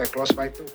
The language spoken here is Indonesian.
have close by too.